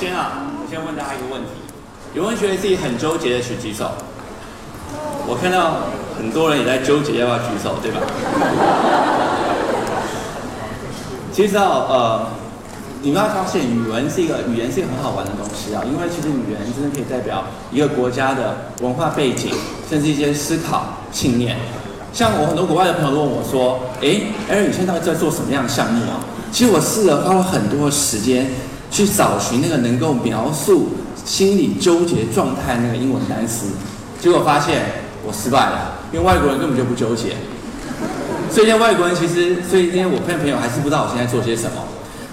先啊，我先问大家一个问题：有没有觉得自己很纠结的举举手？我看到很多人也在纠结要不要举手，对吧？其实啊，呃，你们要发现语文是一个语言是一个很好玩的东西啊，因为其实语言真的可以代表一个国家的文化背景，甚至一些思考信念。像我很多国外的朋友都问我说：“诶 a a r o n 你现在到底在做什么样的项目啊？”其实我试了花了很多时间去找寻那个能够描述心理纠结状态那个英文单词，结果发现我失败了，因为外国人根本就不纠结。所以，现在外国人其实，所以今天我骗朋友还是不知道我现在做些什么。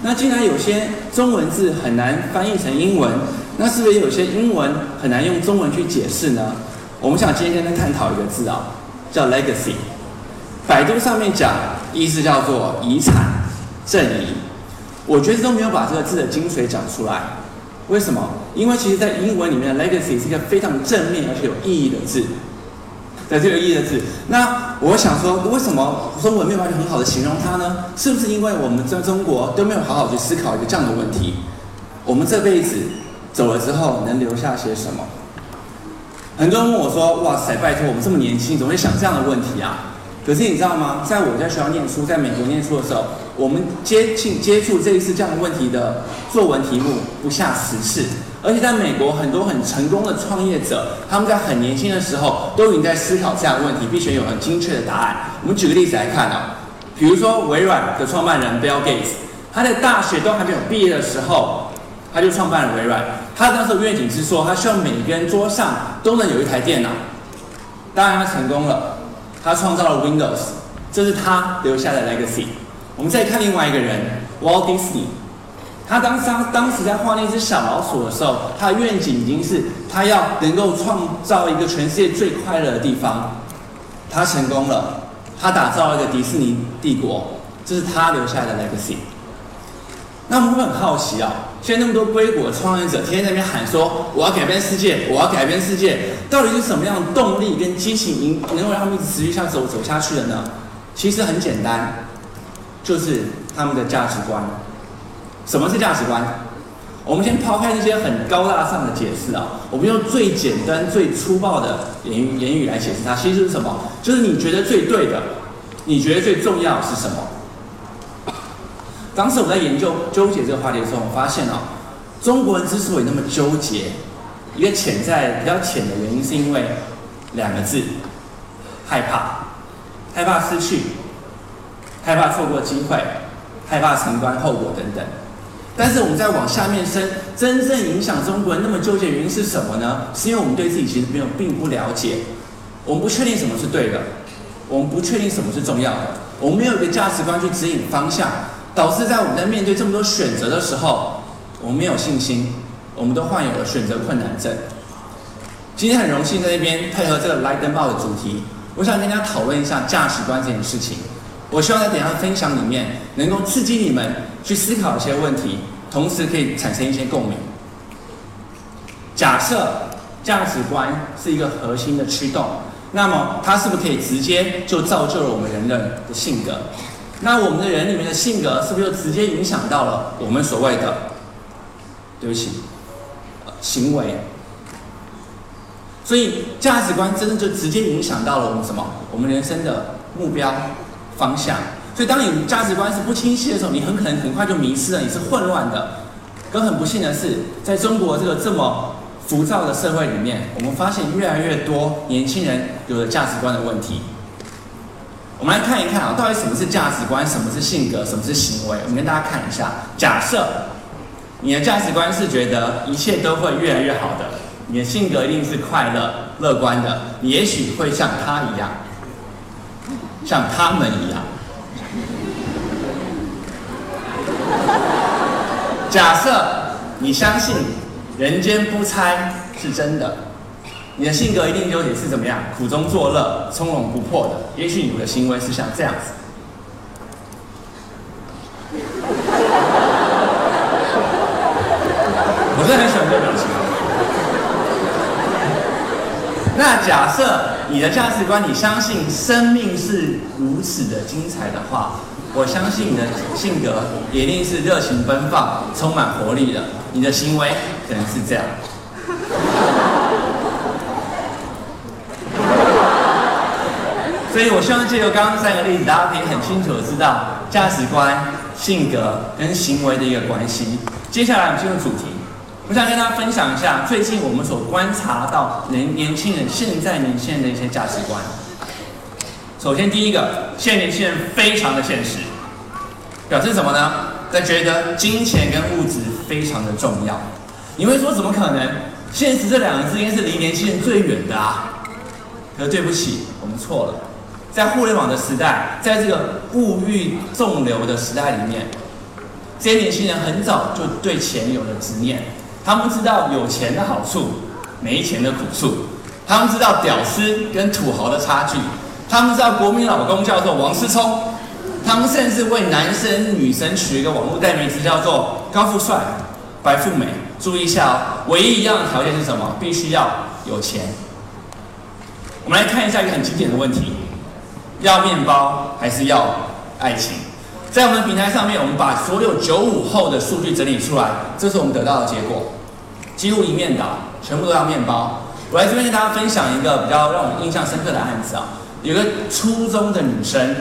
那既然有些中文字很难翻译成英文，那是不是也有些英文很难用中文去解释呢？我们想今天跟他探讨一个字啊，叫 legacy。百度上面讲，意思叫做遗产。正义，我觉得都没有把这个字的精髓讲出来。为什么？因为其实，在英文里面，legacy 是一个非常正面而且有意义的字，在这个意义的字。那我想说，为什么中文没有办法很好的形容它呢？是不是因为我们在中国都没有好好去思考一个这样的问题？我们这辈子走了之后，能留下些什么？很多人问我说：“哇塞，拜托，我们这么年轻，怎么会想这样的问题啊？”可是你知道吗？在我在学校念书，在美国念书的时候，我们接近接触这一次这样的问题的作文题目不下十次。而且在美国，很多很成功的创业者，他们在很年轻的时候都已经在思考这样的问题，并且有很精确的答案。我们举个例子来看啊，比如说微软的创办人 Bill Gates，他在大学都还没有毕业的时候，他就创办了微软。他当时的愿景是说，他希望每个人桌上都能有一台电脑。当然，他成功了。他创造了 Windows，这是他留下的 legacy。我们再看另外一个人，Walt Disney，他当当当时在画那只小老鼠的时候，他的愿景已经是他要能够创造一个全世界最快乐的地方。他成功了，他打造了一个迪士尼帝国，这是他留下的 legacy。那我们会很好奇啊，现在那么多硅谷的创业者天天在那边喊说：“我要改变世界，我要改变世界。”到底是什么样的动力跟激情，能够让他们一直持续下走走下去的呢？其实很简单，就是他们的价值观。什么是价值观？我们先抛开那些很高大上的解释啊，我们用最简单、最粗暴的言语言语来解释它。其实是什么？就是你觉得最对的，你觉得最重要是什么？当时我在研究纠结这个话题的时候，我发现哦，中国人之所以那么纠结，一个潜在比较浅的原因，是因为两个字：害怕，害怕失去，害怕错过机会，害怕承担后果等等。但是我们再往下面深，真正影响中国人那么纠结原因是什么呢？是因为我们对自己其实没有并不了解，我们不确定什么是对的，我们不确定什么是重要的，我们没有一个价值观去指引方向。导致在我们在面对这么多选择的时候，我们没有信心，我们都患有了选择困难症。今天很荣幸在那边配合这个 Light and Ball 的主题，我想跟大家讨论一下价值观这件事情。我希望在等下分享里面能够刺激你们去思考一些问题，同时可以产生一些共鸣。假设价值观是一个核心的驱动，那么它是不是可以直接就造就了我们人的的性格？那我们的人里面的性格是不是就直接影响到了我们所谓的，对不起，行为？所以价值观真的就直接影响到了我们什么？我们人生的目标方向。所以当你价值观是不清晰的时候，你很可能很快就迷失了，你是混乱的。更很不幸的是，在中国这个这么浮躁的社会里面，我们发现越来越多年轻人有了价值观的问题。我们来看一看啊，到底什么是价值观，什么是性格，什么是行为？我们跟大家看一下。假设你的价值观是觉得一切都会越来越好的，你的性格一定是快乐、乐观的，你也许会像他一样，像他们一样。假设你相信人间不拆是真的。你的性格一定优点是怎么样？苦中作乐，从容不迫的。也许你的行为是像这样子。我是很喜欢这个表情。那假设你的价值观，你相信生命是如此的精彩的话，我相信你的性格一定是热情奔放、充满活力的，你的行为可能是这样。所以我希望借由刚刚三个例子，大家可以很清楚的知道价值观、性格跟行为的一个关系。接下来我们进入主题，我想跟大家分享一下最近我们所观察到年年轻人现在年轻人的一些价值观。首先第一个，现在年轻人非常的现实，表示什么呢？在觉得金钱跟物质非常的重要。你会说怎么可能？现实这两个字应该是离年轻人最远的啊。可对不起，我们错了。在互联网的时代，在这个物欲纵流的时代里面，这些年轻人很早就对钱有了执念。他们知道有钱的好处，没钱的苦处。他们知道屌丝跟土豪的差距。他们知道国民老公叫做王思聪。他们甚至为男生女生取一个网络代名词，叫做高富帅、白富美。注意一下哦，唯一一样的条件是什么？必须要有钱。我们来看一下一个很经典的问题。要面包还是要爱情？在我们的平台上面，我们把所有九五后的数据整理出来，这是我们得到的结果，几乎一面倒，全部都要面包。我来这边跟大家分享一个比较让我印象深刻的案子啊，有个初中的女生，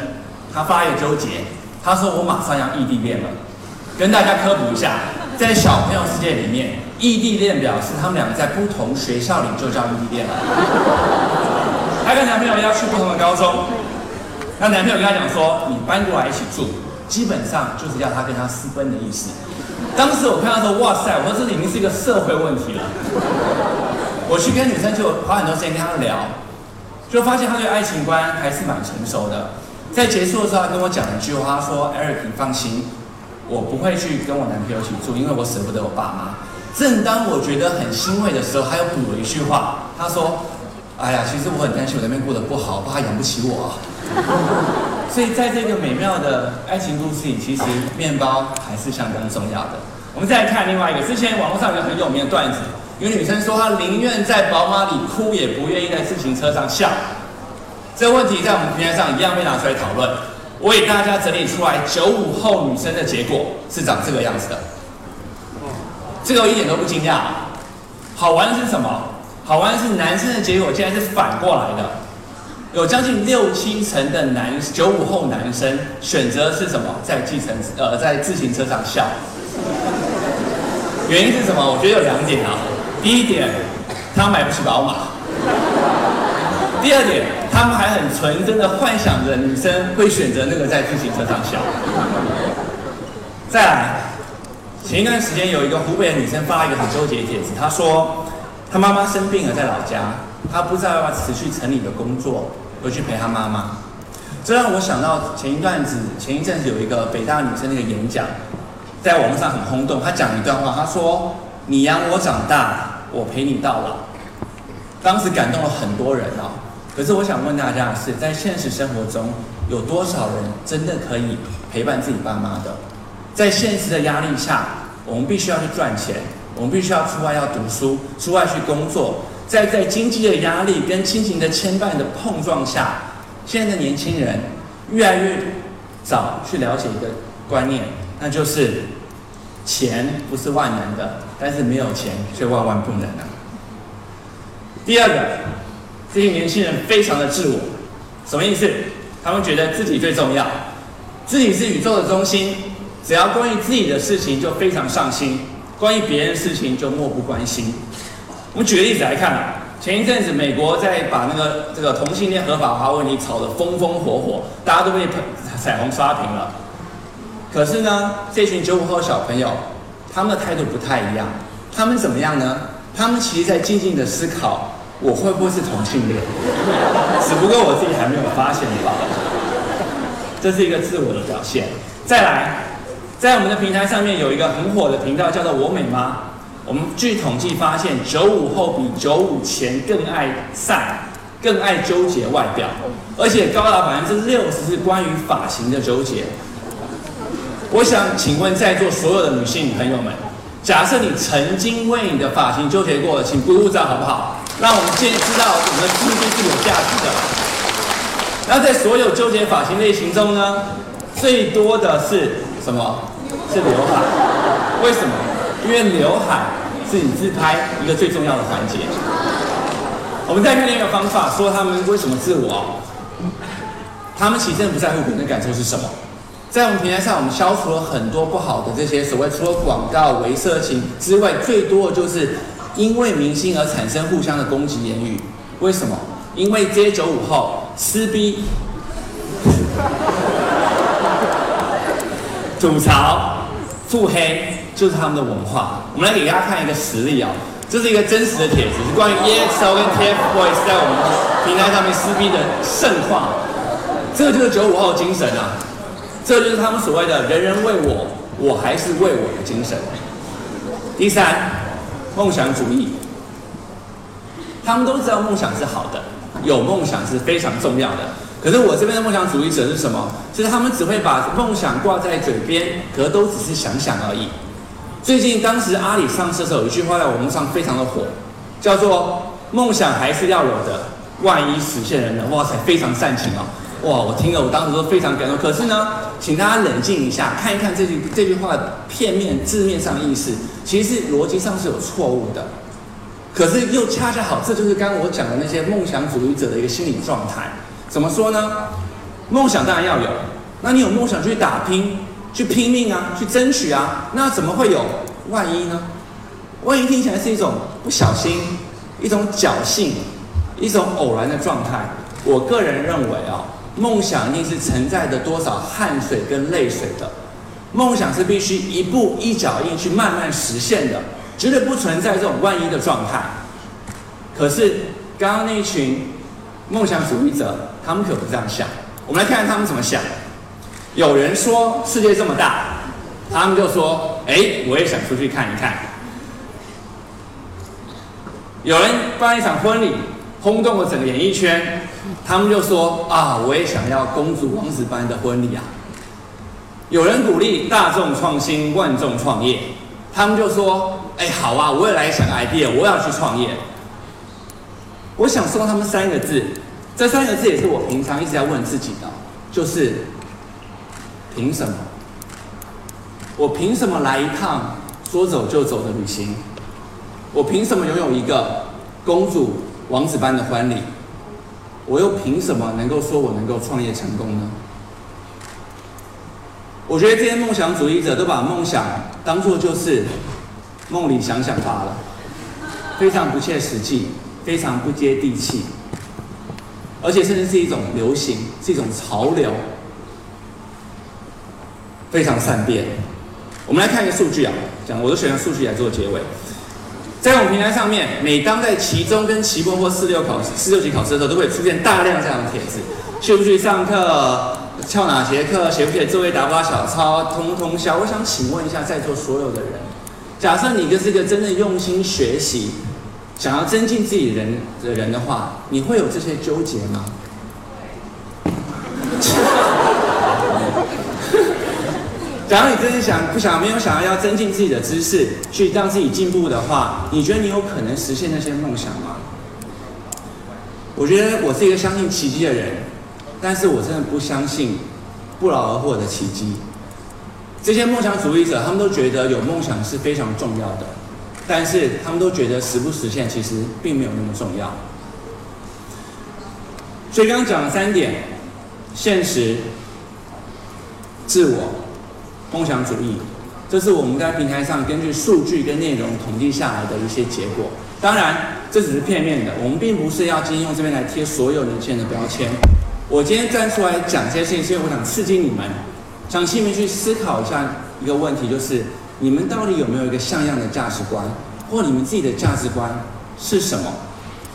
她发一个纠结，她说我马上要异地恋了。跟大家科普一下，在小朋友世界里面，异地恋表示他们两个在不同学校里就叫异地恋了。她跟男朋友要去不同的高中。那男朋友跟她讲说：“你搬过来一起住，基本上就是要她跟他私奔的意思。”当时我看到说：“哇塞！我说这已经是一个社会问题了。”我去跟女生就花很多时间跟她聊，就发现她对爱情观还是蛮成熟的。在结束的时候，她跟我讲一句话，她说：“Eric，你放心，我不会去跟我男朋友一起住，因为我舍不得我爸妈。”正当我觉得很欣慰的时候，她又补了一句话，她说：“哎呀，其实我很担心我那边过得不好，怕养不起我。” 所以，在这个美妙的爱情故事里，其实面包还是相当重要的。我们再来看另外一个，之前网络上有个很有名的段子，有女生说她宁愿在宝马里哭，也不愿意在自行车上笑。这个问题在我们平台上一样被拿出来讨论。我给大家整理出来，九五后女生的结果是长这个样子的。这个我一点都不惊讶。好玩的是什么？好玩的是男生的结果竟然是反过来的。有将近六七成的男九五后男生选择是什么？在计程呃在自行车上笑。原因是什么？我觉得有两点啊。第一点，他买不起宝马。第二点，他们还很纯真的幻想着女生会选择那个在自行车上笑。再来，前一段时间有一个湖北的女生发了一个很纠结的帖子，她说她妈妈生病了，在老家，他不知道要不要辞去城里的工作。回去陪他妈妈，这让我想到前一段子，前一阵子有一个北大女生那个演讲，在网络上很轰动。她讲一段话，她说：“你养我长大，我陪你到老。”当时感动了很多人哦。可是我想问大家的是，在现实生活中，有多少人真的可以陪伴自己爸妈的？在现实的压力下，我们必须要去赚钱，我们必须要出外要读书，出外去工作。在在经济的压力跟亲情的牵绊的碰撞下，现在的年轻人越来越早去了解一个观念，那就是钱不是万能的，但是没有钱却万万不能啊。第二个，这些年轻人非常的自我，什么意思？他们觉得自己最重要，自己是宇宙的中心，只要关于自己的事情就非常上心，关于别人的事情就漠不关心。我们举个例子来看啊，前一阵子美国在把那个这个同性恋合法化问题炒得风风火火，大家都被彩虹刷屏了。可是呢，这群九五后小朋友，他们的态度不太一样。他们怎么样呢？他们其实在静静的思考，我会不会是同性恋？只不过我自己还没有发现罢了。这是一个自我的表现。再来，在我们的平台上面有一个很火的频道，叫做我美妈。我们据统计发现，九五后比九五前更爱晒，更爱纠结外表，而且高达百分之六十是关于发型的纠结。我想请问在座所有的女性朋友们，假设你曾经为你的发型纠结过，请鼓鼓掌好不好？让我们先知道我们的青春是有价值的。那在所有纠结发型类型中呢，最多的是什么？是刘海。为什么？因为刘海是你自拍一个最重要的环节。我们再看另一个方法，说他们为什么自我？他们其实不在乎别人的感受是什么。在我们平台上，我们消除了很多不好的这些所谓除了广告、为色情之外，最多的就是因为明星而产生互相的攻击言语。为什么？因为这些九五后撕逼、吐槽、腹黑，就是他们的文化。我们来给大家看一个实例啊，这是一个真实的帖子，是关于 EXO 跟 TFBOYS 在我们平台上面撕逼的盛况。这个就是九五后精神啊！这就是他们所谓的“人人为我，我还是为我”的精神。第三，梦想主义。他们都知道梦想是好的，有梦想是非常重要的。可是我这边的梦想主义者是什么？就是他们只会把梦想挂在嘴边，可都只是想想而已。最近当时阿里上市的时候，有一句话在网络上非常的火，叫做“梦想还是要有的，万一实现了呢？”哇塞，非常煽情哦。哇，我听了，我当时都非常感动。可是呢，请大家冷静一下，看一看这句这句话片面字面上的意思，其实是逻辑上是有错误的。可是又恰恰好，这就是刚刚我讲的那些梦想主义者的一个心理状态。怎么说呢？梦想当然要有，那你有梦想去打拼，去拼命啊，去争取啊。那怎么会有万一呢？万一听起来是一种不小心，一种侥幸，一种偶然的状态。我个人认为啊。梦想一定是承载着多少汗水跟泪水的，梦想是必须一步一脚印去慢慢实现的，绝对不存在这种万一的状态。可是刚刚那群梦想主义者，他们可不这样想。我们来看看他们怎么想。有人说世界这么大，他们就说：“哎，我也想出去看一看。”有人办一场婚礼。轰动了整个演艺圈，他们就说啊，我也想要公主王子般的婚礼啊。有人鼓励大众创新，万众创业，他们就说，哎，好啊，我也来想 idea，我要去创业。我想说他们三个字，这三个字也是我平常一直在问自己的，就是凭什么？我凭什么来一趟说走就走的旅行？我凭什么拥有一个公主？王子般的婚礼，我又凭什么能够说我能够创业成功呢？我觉得这些梦想主义者都把梦想当做就是梦里想想罢了，非常不切实际，非常不接地气，而且甚至是一种流行，是一种潮流，非常善变。我们来看一个数据啊，讲我都选用数据来做结尾。在我们平台上面，每当在期中跟期末或四六考四六级考试的时候，都会出现大量这样的帖子：去不去上课？翘哪节课？写不写作业？打不打小抄？通通宵。我想请问一下在座所有的人，假设你就是一个真正用心学习、想要增进自己人的人的话，你会有这些纠结吗？假如你真的想不想没有想要要增进自己的知识，去让自己进步的话，你觉得你有可能实现那些梦想吗？我觉得我是一个相信奇迹的人，但是我真的不相信不劳而获的奇迹。这些梦想主义者，他们都觉得有梦想是非常重要的，但是他们都觉得实不实现其实并没有那么重要。所以刚刚讲了三点：现实、自我。梦想主义，这是我们在平台上根据数据跟内容统计下来的一些结果。当然，这只是片面的，我们并不是要今天用这边来贴所有年轻人的标签。我今天站出来讲这些事情，是因为我想刺激你们，想请你们去思考一下一个问题，就是你们到底有没有一个像样的价值观，或你们自己的价值观是什么？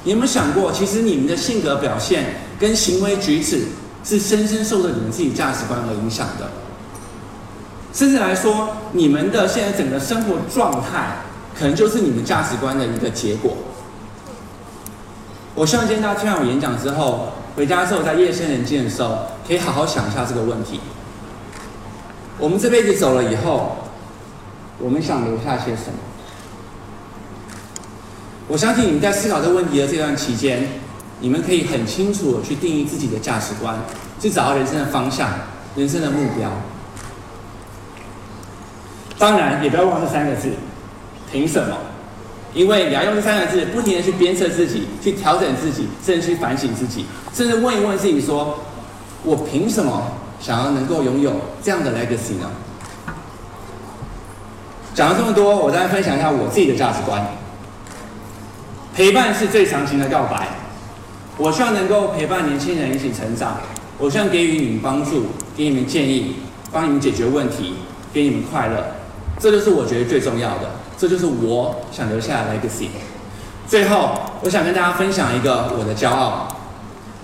你有没有想过，其实你们的性格表现跟行为举止是深深受着你们自己价值观而影响的？甚至来说，你们的现在整个生活状态，可能就是你们价值观的一个结果。我希望今天大家听完我演讲之后，回家之后在夜深人静的时候，可以好好想一下这个问题。我们这辈子走了以后，我们想留下些什么？我相信你们在思考这个问题的这段期间，你们可以很清楚的去定义自己的价值观，去找到人生的方向。人生的目标。当然，也不要忘这三个字：凭什么？因为你要用这三个字，不停的去鞭策自己，去调整自己，甚至去反省自己，甚至问一问自己：说我凭什么想要能够拥有这样的 legacy 呢？讲了这么多，我再分享一下我自己的价值观。陪伴是最长情的告白。我希望能够陪伴年轻人一起成长，我希望给予你们帮助，给你们建议，帮你们解决问题，给你们快乐。这就是我觉得最重要的，这就是我想留下的 legacy。最后，我想跟大家分享一个我的骄傲，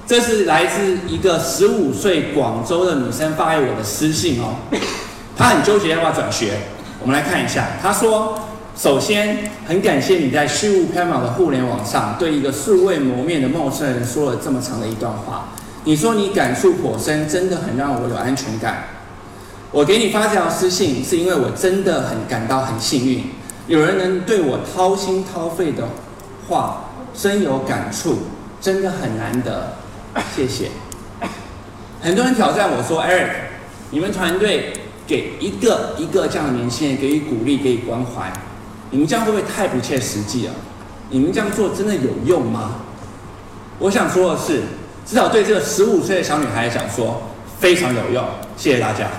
这是来自一个十五岁广州的女生发给我的私信哦，她很纠结要不要转学。我们来看一下，她说。首先，很感谢你在虚无缥缈的互联网上，对一个素未谋面的陌生人说了这么长的一段话。你说你感触颇深，真的很让我有安全感。我给你发这条私信，是因为我真的很感到很幸运，有人能对我掏心掏肺的话深有感触，真的很难得。谢谢。很多人挑战我说：“Eric，你们团队给一个一个这样的年轻人给予鼓励，给予关怀。”你们这样会不会太不切实际了？你们这样做真的有用吗？我想说的是，至少对这个十五岁的小女孩来讲，说非常有用。谢谢大家。